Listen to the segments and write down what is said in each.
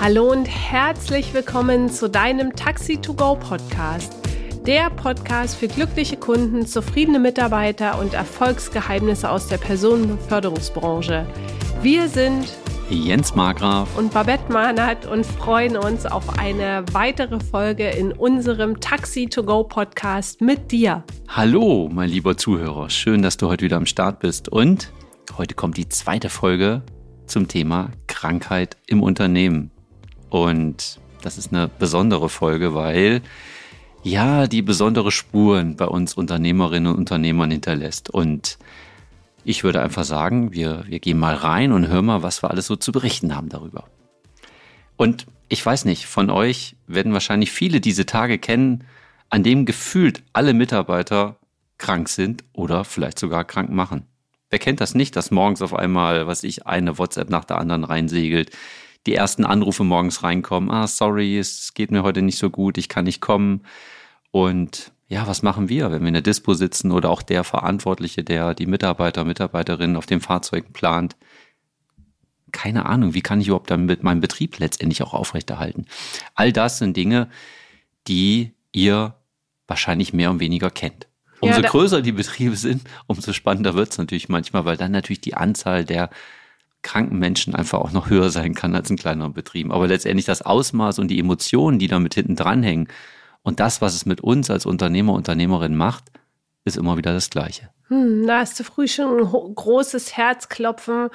Hallo und herzlich willkommen zu deinem Taxi to Go Podcast. Der Podcast für glückliche Kunden, zufriedene Mitarbeiter und Erfolgsgeheimnisse aus der Personenbeförderungsbranche. Wir sind Jens Margraf und Babette Mahnert und freuen uns auf eine weitere Folge in unserem Taxi to Go Podcast mit dir. Hallo, mein lieber Zuhörer. Schön, dass du heute wieder am Start bist. Und heute kommt die zweite Folge zum Thema Krankheit im Unternehmen. Und das ist eine besondere Folge, weil ja, die besondere Spuren bei uns Unternehmerinnen und Unternehmern hinterlässt. Und ich würde einfach sagen, wir, wir gehen mal rein und hören mal, was wir alles so zu berichten haben darüber. Und ich weiß nicht, von euch werden wahrscheinlich viele diese Tage kennen, an dem gefühlt alle Mitarbeiter krank sind oder vielleicht sogar krank machen. Wer kennt das nicht, dass morgens auf einmal, was ich, eine WhatsApp nach der anderen reinsegelt, die ersten Anrufe morgens reinkommen, ah, sorry, es geht mir heute nicht so gut, ich kann nicht kommen. Und ja, was machen wir, wenn wir in der Dispo sitzen oder auch der Verantwortliche, der die Mitarbeiter, Mitarbeiterinnen auf dem Fahrzeug plant? Keine Ahnung, wie kann ich überhaupt dann mit meinem Betrieb letztendlich auch aufrechterhalten? All das sind Dinge, die ihr wahrscheinlich mehr und weniger kennt. Umso ja, größer die Betriebe sind, umso spannender wird es natürlich manchmal, weil dann natürlich die Anzahl der kranken Menschen einfach auch noch höher sein kann als in kleineren Betrieben. Aber letztendlich das Ausmaß und die Emotionen, die damit hinten dranhängen und das, was es mit uns als Unternehmer, Unternehmerin macht, ist immer wieder das Gleiche. Hm, da hast du früh schon ein großes Herzklopfen,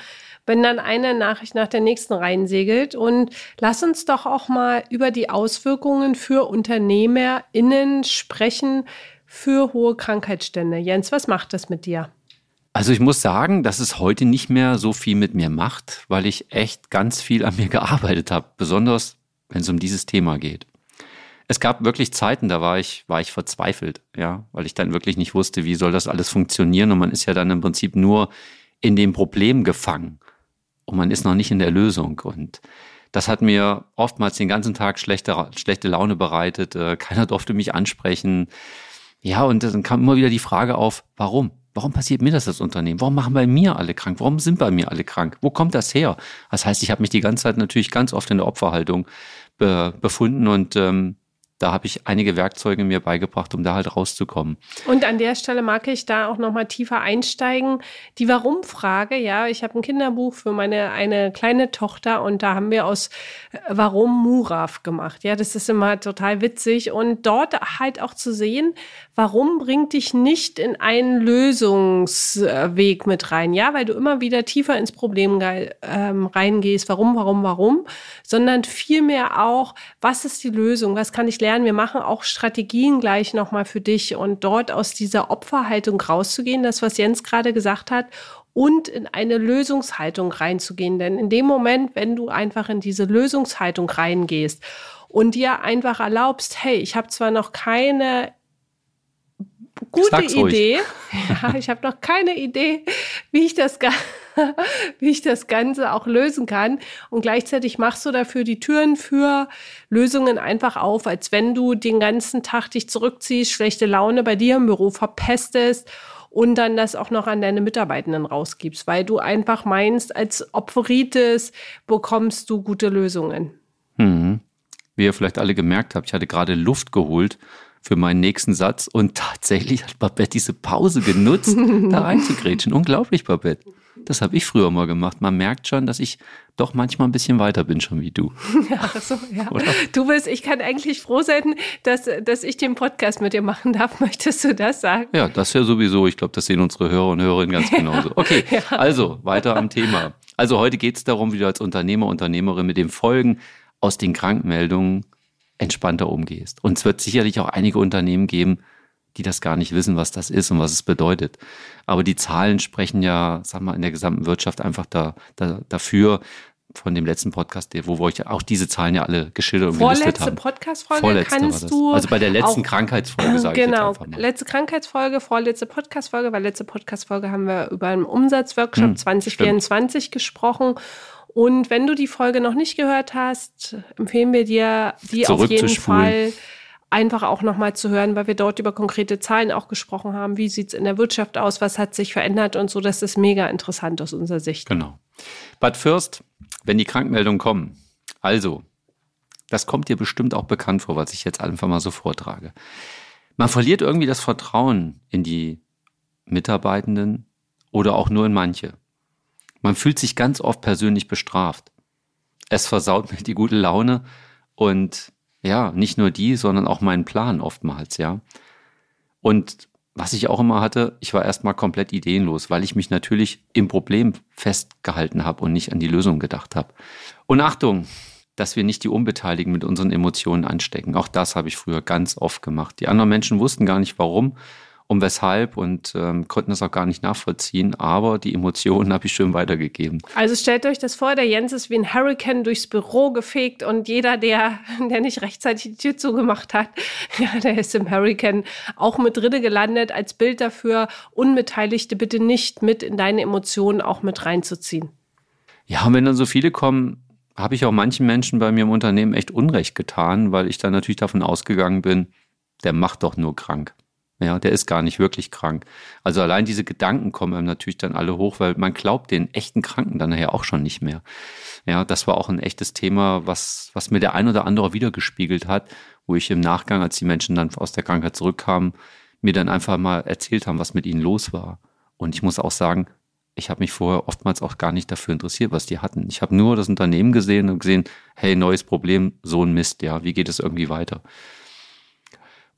wenn dann eine Nachricht nach der nächsten reinsegelt. Und lass uns doch auch mal über die Auswirkungen für UnternehmerInnen sprechen für hohe Krankheitsstände. Jens, was macht das mit dir? Also ich muss sagen, dass es heute nicht mehr so viel mit mir macht, weil ich echt ganz viel an mir gearbeitet habe, besonders wenn es um dieses Thema geht. Es gab wirklich Zeiten, da war ich, war ich verzweifelt, ja, weil ich dann wirklich nicht wusste, wie soll das alles funktionieren und man ist ja dann im Prinzip nur in dem Problem gefangen und man ist noch nicht in der Lösung und das hat mir oftmals den ganzen Tag schlechte, schlechte Laune bereitet. Äh, keiner durfte mich ansprechen. Ja, und dann kam immer wieder die Frage auf, warum? Warum passiert mir das als Unternehmen? Warum machen bei mir alle krank? Warum sind bei mir alle krank? Wo kommt das her? Das heißt, ich habe mich die ganze Zeit natürlich ganz oft in der Opferhaltung be befunden und ähm, da habe ich einige Werkzeuge mir beigebracht, um da halt rauszukommen. Und an der Stelle mag ich da auch noch mal tiefer einsteigen. Die Warum-Frage, ja, ich habe ein Kinderbuch für meine eine kleine Tochter und da haben wir aus äh, Warum Muraf gemacht. Ja, das ist immer total witzig und dort halt auch zu sehen, warum bringt dich nicht in einen Lösungsweg mit rein, ja, weil du immer wieder tiefer ins Problem ähm, reingehst. Warum, warum, warum, sondern vielmehr auch, was ist die Lösung? Was kann ich lernen? lernen. Wir machen auch Strategien gleich nochmal für dich und dort aus dieser Opferhaltung rauszugehen, das, was Jens gerade gesagt hat, und in eine Lösungshaltung reinzugehen. Denn in dem Moment, wenn du einfach in diese Lösungshaltung reingehst und dir einfach erlaubst, hey, ich habe zwar noch keine gute Idee. Ja, ich habe noch keine Idee, wie ich das wie ich das Ganze auch lösen kann. Und gleichzeitig machst du dafür die Türen für Lösungen einfach auf, als wenn du den ganzen Tag dich zurückziehst, schlechte Laune bei dir im Büro verpestest und dann das auch noch an deine Mitarbeitenden rausgibst, weil du einfach meinst, als Opferitis bekommst du gute Lösungen. Hm. Wie ihr vielleicht alle gemerkt habt, ich hatte gerade Luft geholt für meinen nächsten Satz und tatsächlich hat Babette diese Pause genutzt, da reinzugrätschen. Unglaublich, Babette. Das habe ich früher mal gemacht. Man merkt schon, dass ich doch manchmal ein bisschen weiter bin schon wie du. Ja, so, ja. Du bist, ich kann eigentlich froh sein, dass, dass ich den Podcast mit dir machen darf. Möchtest du das sagen? Ja, das ja sowieso. Ich glaube, das sehen unsere Hörer und Hörerinnen ganz genauso. Okay, ja. also weiter am Thema. Also heute geht es darum, wie du als Unternehmer, Unternehmerin mit den Folgen aus den Krankmeldungen entspannter umgehst. Und es wird sicherlich auch einige Unternehmen geben, die das gar nicht wissen, was das ist und was es bedeutet. Aber die Zahlen sprechen ja, sag mal, in der gesamten Wirtschaft einfach da, da, dafür, von dem letzten Podcast, wo wir euch auch diese Zahlen ja alle geschildert und Vorletzte haben. Podcast-Folge kannst du. Also bei der letzten Krankheitsfolge, sage genau, ich jetzt mal. letzte Krankheitsfolge, vorletzte Podcast-Folge, weil letzte Podcast-Folge haben wir über einen Umsatzworkshop hm, 2024 stimmt. gesprochen. Und wenn du die Folge noch nicht gehört hast, empfehlen wir dir, die auf jeden Fall einfach auch nochmal zu hören, weil wir dort über konkrete Zahlen auch gesprochen haben. Wie sieht es in der Wirtschaft aus? Was hat sich verändert und so? Das ist mega interessant aus unserer Sicht. Genau. But first, wenn die Krankmeldungen kommen, also Das kommt dir bestimmt auch bekannt vor, was ich jetzt einfach mal so vortrage. Man verliert irgendwie das Vertrauen in die Mitarbeitenden oder auch nur in manche. Man fühlt sich ganz oft persönlich bestraft. Es versaut mir die gute Laune und ja, nicht nur die, sondern auch meinen Plan oftmals, ja. Und was ich auch immer hatte, ich war erstmal komplett ideenlos, weil ich mich natürlich im Problem festgehalten habe und nicht an die Lösung gedacht habe. Und Achtung, dass wir nicht die Unbeteiligten mit unseren Emotionen anstecken. Auch das habe ich früher ganz oft gemacht. Die anderen Menschen wussten gar nicht warum um weshalb und ähm, konnten das auch gar nicht nachvollziehen, aber die Emotionen habe ich schön weitergegeben. Also stellt euch das vor, der Jens ist wie ein Hurricane durchs Büro gefegt und jeder, der, der nicht rechtzeitig die Tür zugemacht hat, ja, der ist im Hurricane auch mit drinne gelandet, als Bild dafür, Unbeteiligte bitte nicht mit in deine Emotionen auch mit reinzuziehen. Ja, und wenn dann so viele kommen, habe ich auch manchen Menschen bei mir im Unternehmen echt Unrecht getan, weil ich dann natürlich davon ausgegangen bin, der macht doch nur krank. Ja, der ist gar nicht wirklich krank. Also allein diese Gedanken kommen einem natürlich dann alle hoch, weil man glaubt den echten Kranken dann nachher auch schon nicht mehr. Ja, das war auch ein echtes Thema, was, was mir der ein oder andere wiedergespiegelt hat, wo ich im Nachgang, als die Menschen dann aus der Krankheit zurückkamen, mir dann einfach mal erzählt haben, was mit ihnen los war. Und ich muss auch sagen, ich habe mich vorher oftmals auch gar nicht dafür interessiert, was die hatten. Ich habe nur das Unternehmen gesehen und gesehen, hey, neues Problem, so ein Mist, ja, wie geht es irgendwie weiter?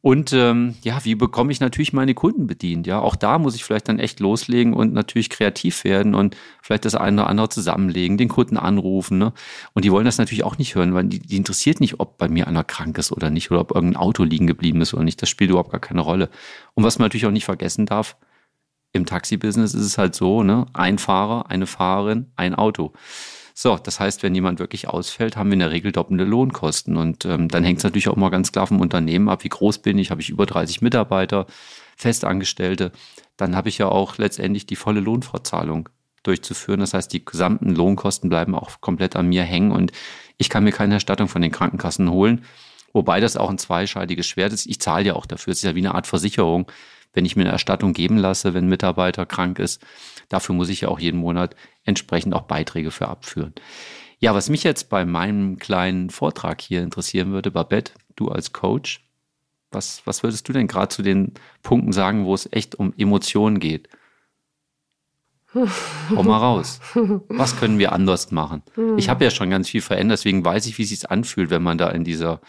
Und ähm, ja, wie bekomme ich natürlich meine Kunden bedient? Ja, auch da muss ich vielleicht dann echt loslegen und natürlich kreativ werden und vielleicht das eine oder andere zusammenlegen, den Kunden anrufen. Ne? Und die wollen das natürlich auch nicht hören, weil die, die interessiert nicht, ob bei mir einer krank ist oder nicht oder ob irgendein Auto liegen geblieben ist oder nicht. Das spielt überhaupt gar keine Rolle. Und was man natürlich auch nicht vergessen darf, im Taxi-Business ist es halt so, ne? Ein Fahrer, eine Fahrerin, ein Auto. So, das heißt, wenn jemand wirklich ausfällt, haben wir in der Regel doppelte Lohnkosten. Und ähm, dann hängt es natürlich auch mal ganz klar vom Unternehmen ab, wie groß bin ich, habe ich über 30 Mitarbeiter, Festangestellte. Dann habe ich ja auch letztendlich die volle Lohnfortzahlung durchzuführen. Das heißt, die gesamten Lohnkosten bleiben auch komplett an mir hängen und ich kann mir keine Erstattung von den Krankenkassen holen. Wobei das auch ein zweischeidiges Schwert ist. Ich zahle ja auch dafür. Es ist ja wie eine Art Versicherung wenn ich mir eine Erstattung geben lasse, wenn ein Mitarbeiter krank ist. Dafür muss ich ja auch jeden Monat entsprechend auch Beiträge für abführen. Ja, was mich jetzt bei meinem kleinen Vortrag hier interessieren würde, Babette, du als Coach, was, was würdest du denn gerade zu den Punkten sagen, wo es echt um Emotionen geht? Hau mal raus. Was können wir anders machen? Ich habe ja schon ganz viel verändert, deswegen weiß ich, wie es sich anfühlt, wenn man da in dieser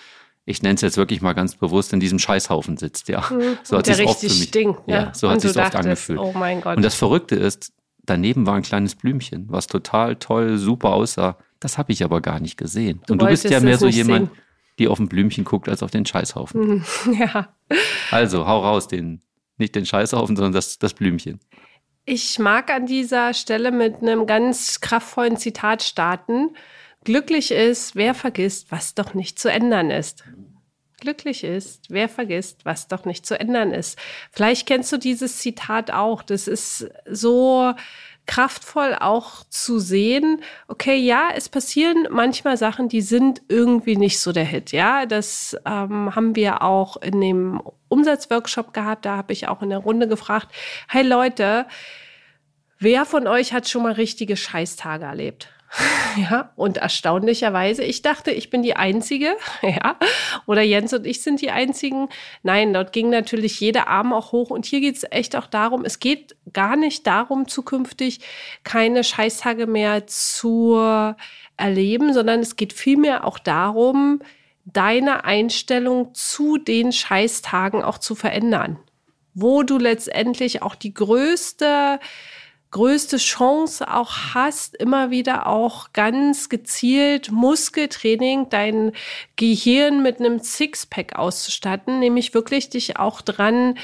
ich nenne es jetzt wirklich mal ganz bewusst, in diesem Scheißhaufen sitzt, ja. Mhm. So hat sich oft für mich, stinkt, ja. ja so hat sich oft angefühlt. Oh mein Gott. Und das Verrückte ist, daneben war ein kleines Blümchen, was total toll, super aussah. Das habe ich aber gar nicht gesehen. Du Und du bist ja mehr so jemand, sehen. die auf ein Blümchen guckt, als auf den Scheißhaufen. Mhm. Ja. Also, hau raus, den, nicht den Scheißhaufen, sondern das, das Blümchen. Ich mag an dieser Stelle mit einem ganz kraftvollen Zitat starten. Glücklich ist, wer vergisst, was doch nicht zu ändern ist. Glücklich ist, wer vergisst, was doch nicht zu ändern ist. Vielleicht kennst du dieses Zitat auch. Das ist so kraftvoll auch zu sehen, okay, ja, es passieren manchmal Sachen, die sind irgendwie nicht so der Hit. Ja, das ähm, haben wir auch in dem Umsatzworkshop gehabt. Da habe ich auch in der Runde gefragt, hey Leute, wer von euch hat schon mal richtige Scheißtage erlebt? Ja, und erstaunlicherweise, ich dachte, ich bin die Einzige, ja, oder Jens und ich sind die Einzigen. Nein, dort ging natürlich jeder Arm auch hoch. Und hier geht es echt auch darum, es geht gar nicht darum, zukünftig keine Scheißtage mehr zu erleben, sondern es geht vielmehr auch darum, deine Einstellung zu den Scheißtagen auch zu verändern. Wo du letztendlich auch die größte größte Chance auch hast, immer wieder auch ganz gezielt Muskeltraining, dein Gehirn mit einem Sixpack auszustatten, nämlich wirklich dich auch dran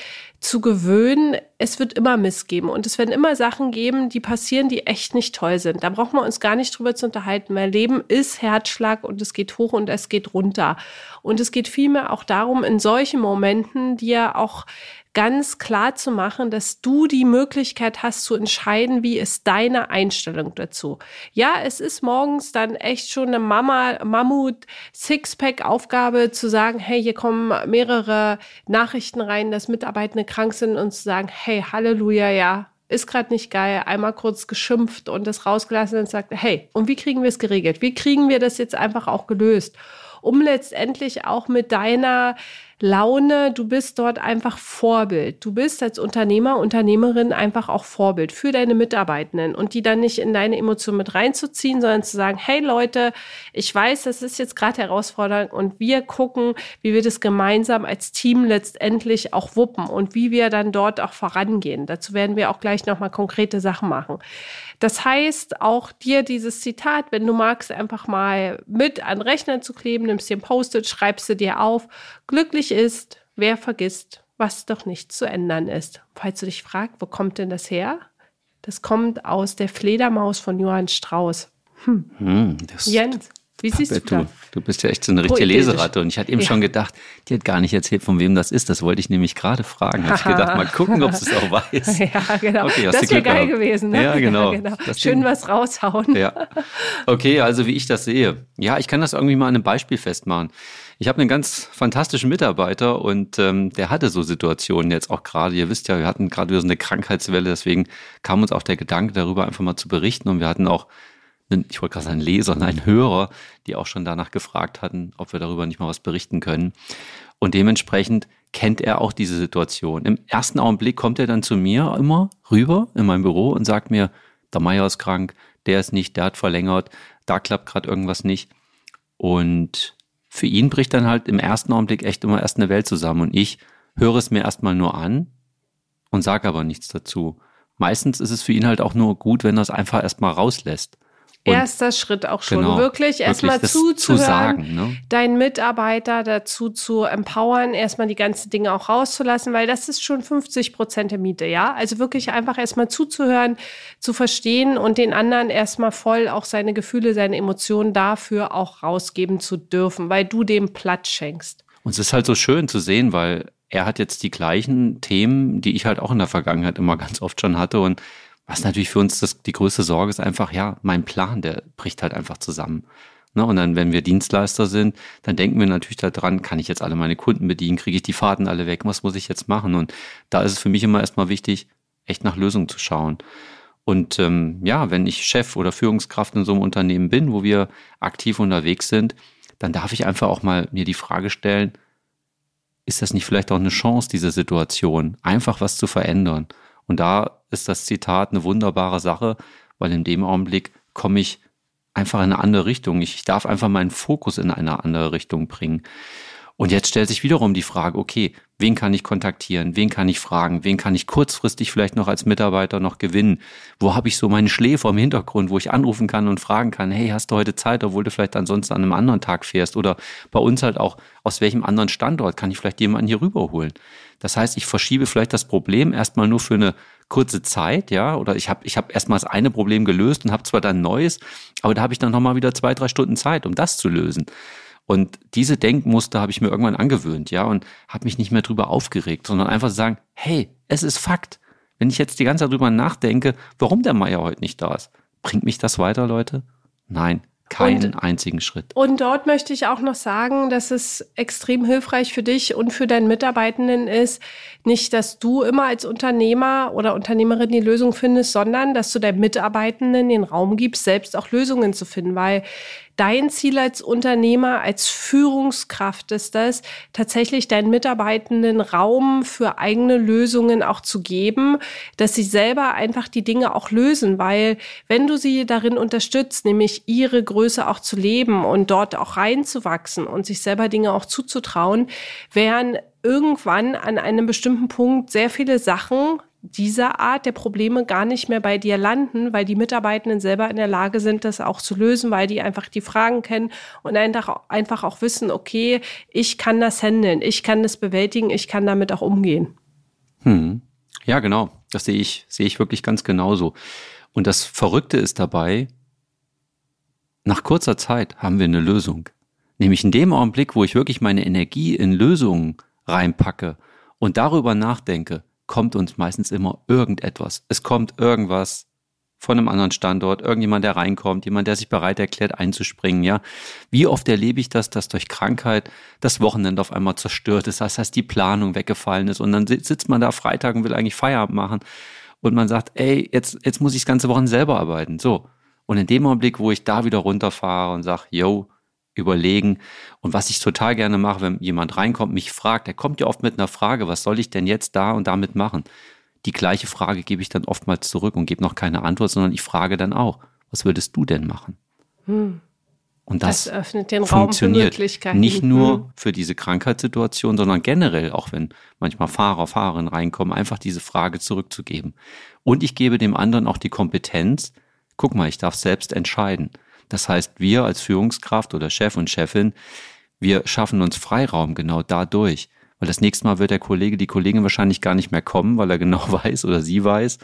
zu gewöhnen, es wird immer Miss geben und es werden immer Sachen geben, die passieren, die echt nicht toll sind. Da brauchen wir uns gar nicht drüber zu unterhalten, weil Leben ist Herzschlag und es geht hoch und es geht runter. Und es geht vielmehr auch darum, in solchen Momenten dir auch ganz klar zu machen, dass du die Möglichkeit hast zu entscheiden, wie ist deine Einstellung dazu. Ja, es ist morgens dann echt schon eine Mama, Mammut Sixpack Aufgabe zu sagen, hey, hier kommen mehrere Nachrichten rein, dass Mitarbeitende krank sind und zu sagen, hey, Halleluja, ja, ist gerade nicht geil, einmal kurz geschimpft und das rausgelassen und sagt, hey, und wie kriegen wir es geregelt? Wie kriegen wir das jetzt einfach auch gelöst? um letztendlich auch mit deiner Laune, du bist dort einfach Vorbild. Du bist als Unternehmer, Unternehmerin einfach auch Vorbild für deine Mitarbeitenden und die dann nicht in deine Emotionen mit reinzuziehen, sondern zu sagen, hey Leute, ich weiß, das ist jetzt gerade herausfordernd und wir gucken, wie wir das gemeinsam als Team letztendlich auch wuppen und wie wir dann dort auch vorangehen. Dazu werden wir auch gleich nochmal konkrete Sachen machen. Das heißt, auch dir dieses Zitat, wenn du magst, einfach mal mit an Rechner zu kleben, nimmst dir ein Post-it, schreibst du dir auf. Glücklich ist, wer vergisst, was doch nicht zu ändern ist. Falls du dich fragst, wo kommt denn das her? Das kommt aus der Fledermaus von Johann Strauß. Hm. Hm, Jens. Wie siehst du das? Du bist ja echt so eine richtige Leseratte. Und ich hatte eben ja. schon gedacht, die hat gar nicht erzählt, von wem das ist. Das wollte ich nämlich gerade fragen. Habe ich gedacht, mal gucken, ob sie es auch weiß. ja, genau. Okay, das wäre geil gewesen. Ne? Ja, genau. Ja, genau. Schön was raushauen. Ja. Okay, also wie ich das sehe. Ja, ich kann das irgendwie mal an einem Beispiel festmachen. Ich habe einen ganz fantastischen Mitarbeiter und ähm, der hatte so Situationen jetzt auch gerade. Ihr wisst ja, wir hatten gerade wieder so eine Krankheitswelle, deswegen kam uns auch der Gedanke, darüber einfach mal zu berichten. Und wir hatten auch einen, ich wollte gerade sagen Leser, einen Hörer, die auch schon danach gefragt hatten, ob wir darüber nicht mal was berichten können. Und dementsprechend kennt er auch diese Situation. Im ersten Augenblick kommt er dann zu mir immer rüber in mein Büro und sagt mir, der Meier ist krank, der ist nicht, der hat verlängert, da klappt gerade irgendwas nicht. Und für ihn bricht dann halt im ersten Augenblick echt immer erst eine Welt zusammen. Und ich höre es mir erstmal nur an und sage aber nichts dazu. Meistens ist es für ihn halt auch nur gut, wenn er es einfach erstmal rauslässt. Und Erster Schritt auch schon. Genau, wirklich erstmal zuzuhören, zu ne? deinen Mitarbeiter dazu zu empowern, erstmal die ganzen Dinge auch rauszulassen, weil das ist schon 50 Prozent der Miete, ja. Also wirklich einfach erstmal zuzuhören, zu verstehen und den anderen erstmal voll auch seine Gefühle, seine Emotionen dafür auch rausgeben zu dürfen, weil du dem Platz schenkst. Und es ist halt so schön zu sehen, weil er hat jetzt die gleichen Themen, die ich halt auch in der Vergangenheit immer ganz oft schon hatte und was natürlich für uns das, die größte Sorge ist einfach, ja, mein Plan, der bricht halt einfach zusammen. Ne? Und dann, wenn wir Dienstleister sind, dann denken wir natürlich daran, kann ich jetzt alle meine Kunden bedienen, kriege ich die Fahrten alle weg, was muss ich jetzt machen? Und da ist es für mich immer erstmal wichtig, echt nach Lösungen zu schauen. Und ähm, ja, wenn ich Chef oder Führungskraft in so einem Unternehmen bin, wo wir aktiv unterwegs sind, dann darf ich einfach auch mal mir die Frage stellen, ist das nicht vielleicht auch eine Chance, diese Situation, einfach was zu verändern? Und da ist das Zitat eine wunderbare Sache, weil in dem Augenblick komme ich einfach in eine andere Richtung. Ich darf einfach meinen Fokus in eine andere Richtung bringen. Und jetzt stellt sich wiederum die Frage, okay, wen kann ich kontaktieren, wen kann ich fragen, wen kann ich kurzfristig vielleicht noch als Mitarbeiter noch gewinnen? Wo habe ich so meine Schläfer im Hintergrund, wo ich anrufen kann und fragen kann, hey, hast du heute Zeit, obwohl du vielleicht ansonsten an einem anderen Tag fährst? Oder bei uns halt auch, aus welchem anderen Standort kann ich vielleicht jemanden hier rüberholen? Das heißt, ich verschiebe vielleicht das Problem erstmal nur für eine kurze Zeit, ja, oder ich habe ich hab erstmal das eine Problem gelöst und habe zwar dann neues, aber da habe ich dann nochmal wieder zwei, drei Stunden Zeit, um das zu lösen. Und diese Denkmuster habe ich mir irgendwann angewöhnt, ja, und habe mich nicht mehr drüber aufgeregt, sondern einfach sagen, hey, es ist Fakt. Wenn ich jetzt die ganze Zeit drüber nachdenke, warum der Meier heute nicht da ist, bringt mich das weiter, Leute? Nein, keinen und, einzigen Schritt. Und dort möchte ich auch noch sagen, dass es extrem hilfreich für dich und für deinen Mitarbeitenden ist, nicht, dass du immer als Unternehmer oder Unternehmerin die Lösung findest, sondern dass du deinen Mitarbeitenden den Raum gibst, selbst auch Lösungen zu finden, weil dein Ziel als Unternehmer, als Führungskraft ist das, tatsächlich deinen Mitarbeitenden Raum für eigene Lösungen auch zu geben, dass sie selber einfach die Dinge auch lösen, weil wenn du sie darin unterstützt, nämlich ihre Größe auch zu leben und dort auch reinzuwachsen und sich selber Dinge auch zuzutrauen, wären irgendwann an einem bestimmten Punkt sehr viele Sachen dieser Art der Probleme gar nicht mehr bei dir landen, weil die Mitarbeitenden selber in der Lage sind, das auch zu lösen, weil die einfach die Fragen kennen und einfach, auch wissen, okay, ich kann das handeln, ich kann das bewältigen, ich kann damit auch umgehen. Hm. Ja, genau. Das sehe ich, sehe ich wirklich ganz genauso. Und das Verrückte ist dabei, nach kurzer Zeit haben wir eine Lösung. Nämlich in dem Augenblick, wo ich wirklich meine Energie in Lösungen reinpacke und darüber nachdenke, kommt uns meistens immer irgendetwas. Es kommt irgendwas von einem anderen Standort, irgendjemand, der reinkommt, jemand, der sich bereit erklärt, einzuspringen, ja. Wie oft erlebe ich das, dass durch Krankheit das Wochenende auf einmal zerstört ist, das heißt, die Planung weggefallen ist und dann sitzt man da Freitag und will eigentlich Feierabend machen und man sagt, ey, jetzt, jetzt muss ich das ganze Wochenende selber arbeiten, so. Und in dem Augenblick, wo ich da wieder runterfahre und sage, yo, überlegen. Und was ich total gerne mache, wenn jemand reinkommt, mich fragt, der kommt ja oft mit einer Frage, was soll ich denn jetzt da und damit machen? Die gleiche Frage gebe ich dann oftmals zurück und gebe noch keine Antwort, sondern ich frage dann auch, was würdest du denn machen? Hm. Und das, das öffnet den funktioniert Raum nicht nur hm. für diese Krankheitssituation, sondern generell, auch wenn manchmal Fahrer, Fahrerinnen reinkommen, einfach diese Frage zurückzugeben. Und ich gebe dem anderen auch die Kompetenz, guck mal, ich darf selbst entscheiden. Das heißt, wir als Führungskraft oder Chef und Chefin, wir schaffen uns Freiraum genau dadurch. Weil das nächste Mal wird der Kollege, die Kollegin wahrscheinlich gar nicht mehr kommen, weil er genau weiß oder sie weiß,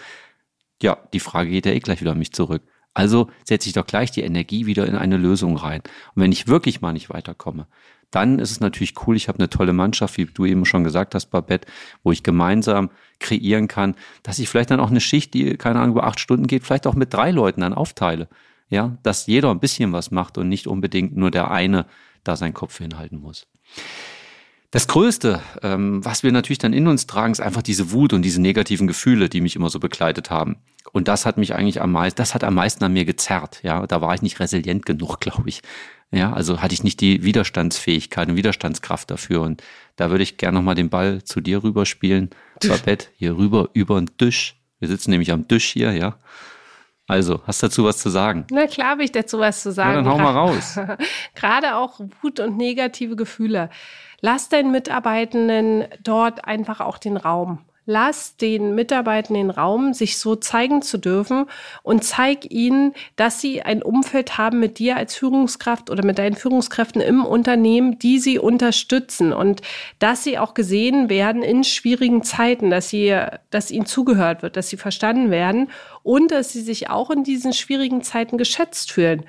ja, die Frage geht ja eh gleich wieder an mich zurück. Also setze ich doch gleich die Energie wieder in eine Lösung rein. Und wenn ich wirklich mal nicht weiterkomme, dann ist es natürlich cool. Ich habe eine tolle Mannschaft, wie du eben schon gesagt hast, Babette, wo ich gemeinsam kreieren kann, dass ich vielleicht dann auch eine Schicht, die keine Ahnung über acht Stunden geht, vielleicht auch mit drei Leuten dann aufteile. Ja, dass jeder ein bisschen was macht und nicht unbedingt nur der eine da seinen Kopf hinhalten muss. Das Größte, ähm, was wir natürlich dann in uns tragen, ist einfach diese Wut und diese negativen Gefühle, die mich immer so begleitet haben. Und das hat mich eigentlich am meisten, das hat am meisten an mir gezerrt. Ja, da war ich nicht resilient genug, glaube ich. Ja, also hatte ich nicht die Widerstandsfähigkeit und Widerstandskraft dafür. Und da würde ich gerne nochmal den Ball zu dir rüberspielen. Babette, hier rüber über den Tisch. Wir sitzen nämlich am Tisch hier, ja. Also, hast du dazu was zu sagen? Na klar habe ich dazu was zu sagen. Ja, dann hau mal raus. Gerade auch Wut und negative Gefühle. Lass deinen Mitarbeitenden dort einfach auch den Raum. Lass den Mitarbeitenden den Raum, sich so zeigen zu dürfen und zeig ihnen, dass sie ein Umfeld haben mit dir als Führungskraft oder mit deinen Führungskräften im Unternehmen, die sie unterstützen und dass sie auch gesehen werden in schwierigen Zeiten, dass sie, dass ihnen zugehört wird, dass sie verstanden werden und dass sie sich auch in diesen schwierigen Zeiten geschätzt fühlen.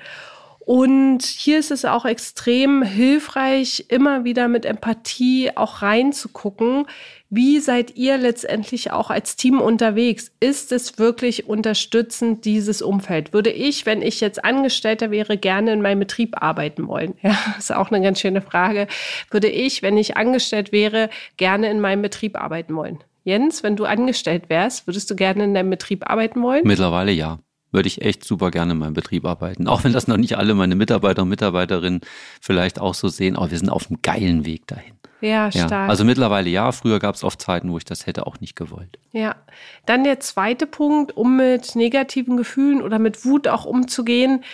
Und hier ist es auch extrem hilfreich, immer wieder mit Empathie auch reinzugucken. Wie seid ihr letztendlich auch als Team unterwegs? Ist es wirklich unterstützend, dieses Umfeld? Würde ich, wenn ich jetzt Angestellter wäre, gerne in meinem Betrieb arbeiten wollen? Ja, ist auch eine ganz schöne Frage. Würde ich, wenn ich angestellt wäre, gerne in meinem Betrieb arbeiten wollen? Jens, wenn du angestellt wärst, würdest du gerne in deinem Betrieb arbeiten wollen? Mittlerweile ja würde ich echt super gerne in meinem Betrieb arbeiten. Auch wenn das noch nicht alle meine Mitarbeiter und Mitarbeiterinnen vielleicht auch so sehen, aber wir sind auf einem geilen Weg dahin. Ja, stark. Ja, also mittlerweile ja, früher gab es oft Zeiten, wo ich das hätte auch nicht gewollt. Ja, dann der zweite Punkt, um mit negativen Gefühlen oder mit Wut auch umzugehen,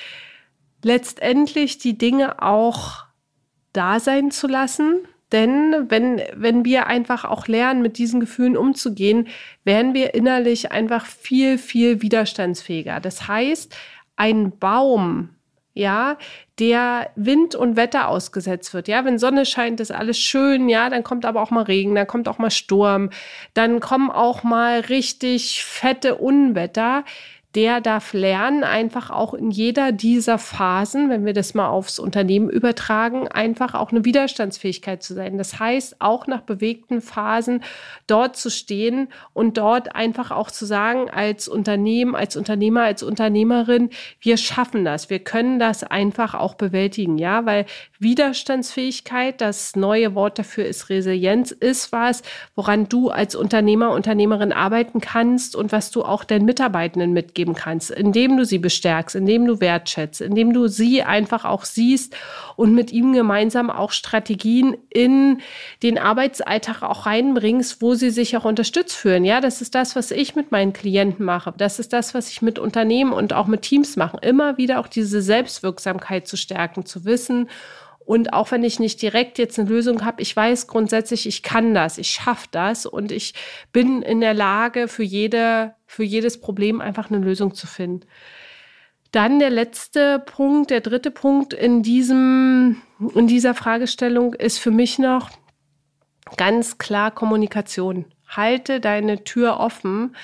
letztendlich die Dinge auch da sein zu lassen, denn wenn, wenn wir einfach auch lernen, mit diesen Gefühlen umzugehen, werden wir innerlich einfach viel, viel widerstandsfähiger. Das heißt, ein Baum, ja, der Wind und Wetter ausgesetzt wird. Ja, wenn Sonne scheint, ist alles schön, ja, dann kommt aber auch mal Regen, dann kommt auch mal Sturm, dann kommen auch mal richtig fette Unwetter der darf lernen, einfach auch in jeder dieser Phasen, wenn wir das mal aufs Unternehmen übertragen, einfach auch eine Widerstandsfähigkeit zu sein. Das heißt, auch nach bewegten Phasen dort zu stehen und dort einfach auch zu sagen, als Unternehmen, als Unternehmer, als Unternehmerin, wir schaffen das, wir können das einfach auch bewältigen, ja, weil Widerstandsfähigkeit, das neue Wort dafür ist Resilienz, ist was, woran du als Unternehmer, Unternehmerin arbeiten kannst und was du auch deinen Mitarbeitenden mitgeben geben kannst, indem du sie bestärkst, indem du wertschätzt, indem du sie einfach auch siehst und mit ihm gemeinsam auch Strategien in den Arbeitsalltag auch reinbringst, wo sie sich auch unterstützt fühlen. Ja, das ist das, was ich mit meinen Klienten mache. Das ist das, was ich mit Unternehmen und auch mit Teams mache. Immer wieder auch diese Selbstwirksamkeit zu stärken, zu wissen, und auch wenn ich nicht direkt jetzt eine Lösung habe, ich weiß grundsätzlich, ich kann das, ich schaffe das und ich bin in der Lage, für, jede, für jedes Problem einfach eine Lösung zu finden. Dann der letzte Punkt, der dritte Punkt in, diesem, in dieser Fragestellung ist für mich noch ganz klar Kommunikation. Halte deine Tür offen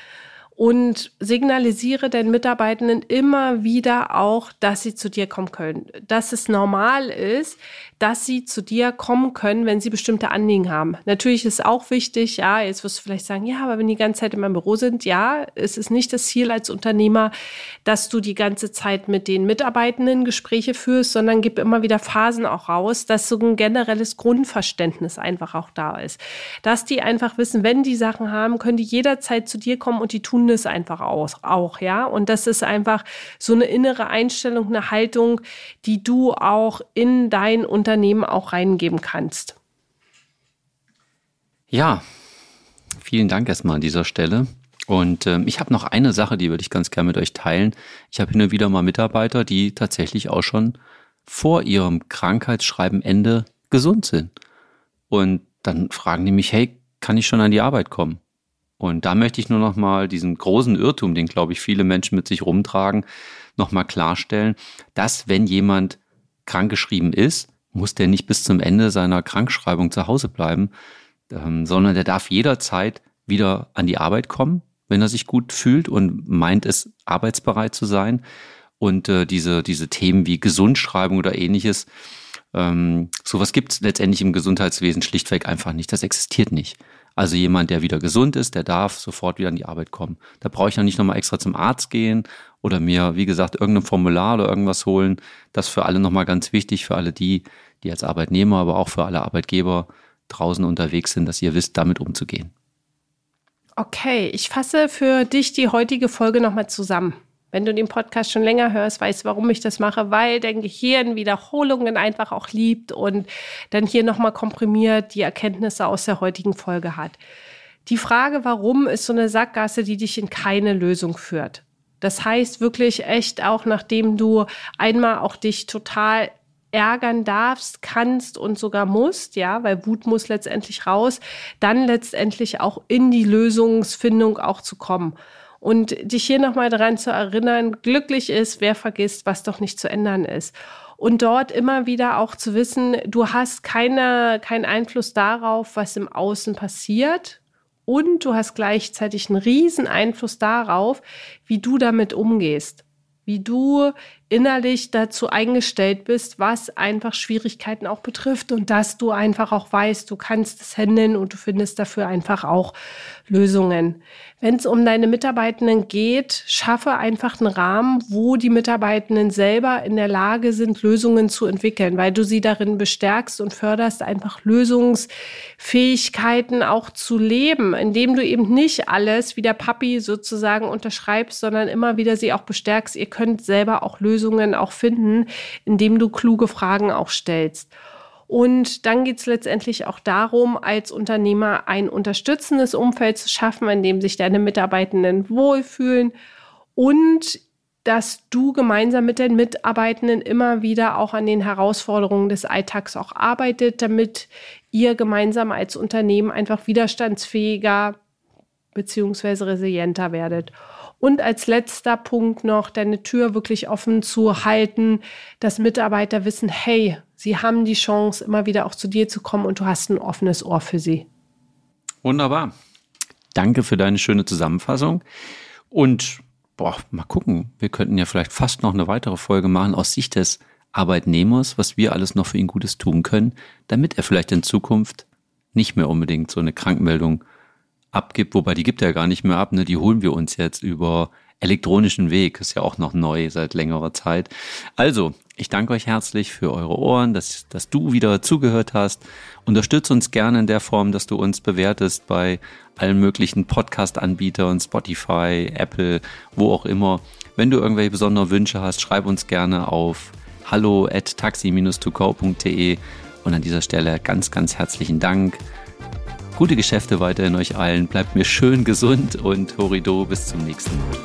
und signalisiere den Mitarbeitenden immer wieder auch, dass sie zu dir kommen können. Dass es normal ist, dass sie zu dir kommen können, wenn sie bestimmte Anliegen haben. Natürlich ist auch wichtig, ja, jetzt wirst du vielleicht sagen, ja, aber wenn die ganze Zeit in meinem Büro sind, ja, es ist nicht das Ziel als Unternehmer, dass du die ganze Zeit mit den Mitarbeitenden Gespräche führst, sondern gib immer wieder Phasen auch raus, dass so ein generelles Grundverständnis einfach auch da ist. Dass die einfach wissen, wenn die Sachen haben, können die jederzeit zu dir kommen und die tun es einfach auch, auch, ja. Und das ist einfach so eine innere Einstellung, eine Haltung, die du auch in dein Unternehmen auch reingeben kannst. Ja, vielen Dank erstmal an dieser Stelle. Und ähm, ich habe noch eine Sache, die würde ich ganz gerne mit euch teilen. Ich habe hin und wieder mal Mitarbeiter, die tatsächlich auch schon vor ihrem Krankheitsschreibenende gesund sind. Und dann fragen die mich, hey, kann ich schon an die Arbeit kommen? Und da möchte ich nur noch mal diesen großen Irrtum, den glaube ich viele Menschen mit sich rumtragen, noch mal klarstellen, dass wenn jemand krankgeschrieben ist, muss der nicht bis zum Ende seiner Krankschreibung zu Hause bleiben, ähm, sondern der darf jederzeit wieder an die Arbeit kommen, wenn er sich gut fühlt und meint es arbeitsbereit zu sein. Und äh, diese, diese Themen wie Gesundschreibung oder ähnliches, ähm, sowas gibt es letztendlich im Gesundheitswesen schlichtweg einfach nicht. Das existiert nicht. Also jemand, der wieder gesund ist, der darf sofort wieder an die Arbeit kommen. Da brauche ich dann nicht nochmal extra zum Arzt gehen oder mir, wie gesagt, irgendein Formular oder irgendwas holen. Das für alle nochmal ganz wichtig, für alle die, die als Arbeitnehmer, aber auch für alle Arbeitgeber draußen unterwegs sind, dass ihr wisst, damit umzugehen. Okay, ich fasse für dich die heutige Folge nochmal zusammen. Wenn du den Podcast schon länger hörst, weißt, warum ich das mache, weil dein Gehirn Wiederholungen einfach auch liebt und dann hier nochmal komprimiert die Erkenntnisse aus der heutigen Folge hat. Die Frage, warum, ist so eine Sackgasse, die dich in keine Lösung führt. Das heißt wirklich echt auch, nachdem du einmal auch dich total ärgern darfst, kannst und sogar musst, ja, weil Wut muss letztendlich raus, dann letztendlich auch in die Lösungsfindung auch zu kommen. Und dich hier nochmal daran zu erinnern, glücklich ist, wer vergisst, was doch nicht zu ändern ist. Und dort immer wieder auch zu wissen, du hast keine, keinen Einfluss darauf, was im Außen passiert. Und du hast gleichzeitig einen riesen Einfluss darauf, wie du damit umgehst wie du innerlich dazu eingestellt bist, was einfach Schwierigkeiten auch betrifft und dass du einfach auch weißt, du kannst es handeln und du findest dafür einfach auch Lösungen. Wenn es um deine Mitarbeitenden geht, schaffe einfach einen Rahmen, wo die Mitarbeitenden selber in der Lage sind, Lösungen zu entwickeln, weil du sie darin bestärkst und förderst, einfach Lösungsfähigkeiten auch zu leben, indem du eben nicht alles wie der Papi sozusagen unterschreibst, sondern immer wieder sie auch bestärkst. Ihr könnt selber auch Lösungen auch finden, indem du kluge Fragen auch stellst. Und dann geht es letztendlich auch darum, als Unternehmer ein unterstützendes Umfeld zu schaffen, in dem sich deine Mitarbeitenden wohlfühlen und dass du gemeinsam mit den Mitarbeitenden immer wieder auch an den Herausforderungen des Alltags auch arbeitet, damit ihr gemeinsam als Unternehmen einfach widerstandsfähiger beziehungsweise resilienter werdet. Und als letzter Punkt noch, deine Tür wirklich offen zu halten, dass Mitarbeiter wissen, hey, sie haben die Chance, immer wieder auch zu dir zu kommen und du hast ein offenes Ohr für sie. Wunderbar. Danke für deine schöne Zusammenfassung. Und boah, mal gucken, wir könnten ja vielleicht fast noch eine weitere Folge machen aus Sicht des Arbeitnehmers, was wir alles noch für ihn Gutes tun können, damit er vielleicht in Zukunft nicht mehr unbedingt so eine Krankmeldung abgibt, wobei die gibt er gar nicht mehr ab, ne? Die holen wir uns jetzt über elektronischen Weg, ist ja auch noch neu seit längerer Zeit. Also, ich danke euch herzlich für eure Ohren, dass, dass du wieder zugehört hast. Unterstütze uns gerne in der Form, dass du uns bewertest bei allen möglichen Podcast-Anbietern, Spotify, Apple, wo auch immer. Wenn du irgendwelche besonderen Wünsche hast, schreib uns gerne auf hallo at taxi-to-go.de und an dieser Stelle ganz, ganz herzlichen Dank. Gute Geschäfte weiterhin euch allen. Bleibt mir schön gesund und Horido bis zum nächsten Mal.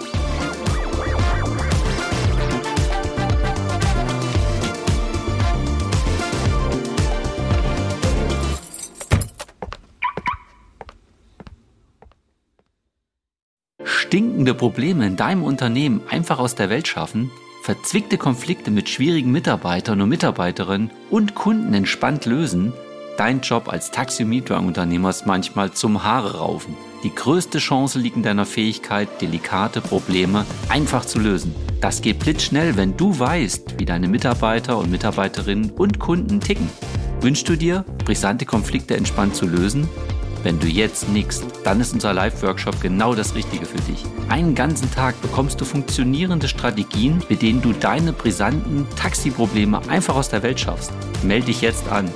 Stinkende Probleme in deinem Unternehmen einfach aus der Welt schaffen? Verzwickte Konflikte mit schwierigen Mitarbeitern und Mitarbeiterinnen und Kunden entspannt lösen? Dein Job als Taxi-Mietwagenunternehmer ist manchmal zum Haare raufen. Die größte Chance liegt in deiner Fähigkeit, delikate Probleme einfach zu lösen. Das geht blitzschnell, wenn du weißt, wie deine Mitarbeiter und Mitarbeiterinnen und Kunden ticken. Wünschst du dir, brisante Konflikte entspannt zu lösen? Wenn du jetzt nickst, dann ist unser Live-Workshop genau das Richtige für dich. Einen ganzen Tag bekommst du funktionierende Strategien, mit denen du deine brisanten Taxi-Probleme einfach aus der Welt schaffst. Melde dich jetzt an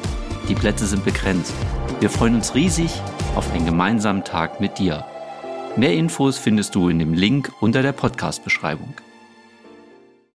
die Plätze sind begrenzt. Wir freuen uns riesig auf einen gemeinsamen Tag mit dir. Mehr Infos findest du in dem Link unter der Podcast-Beschreibung.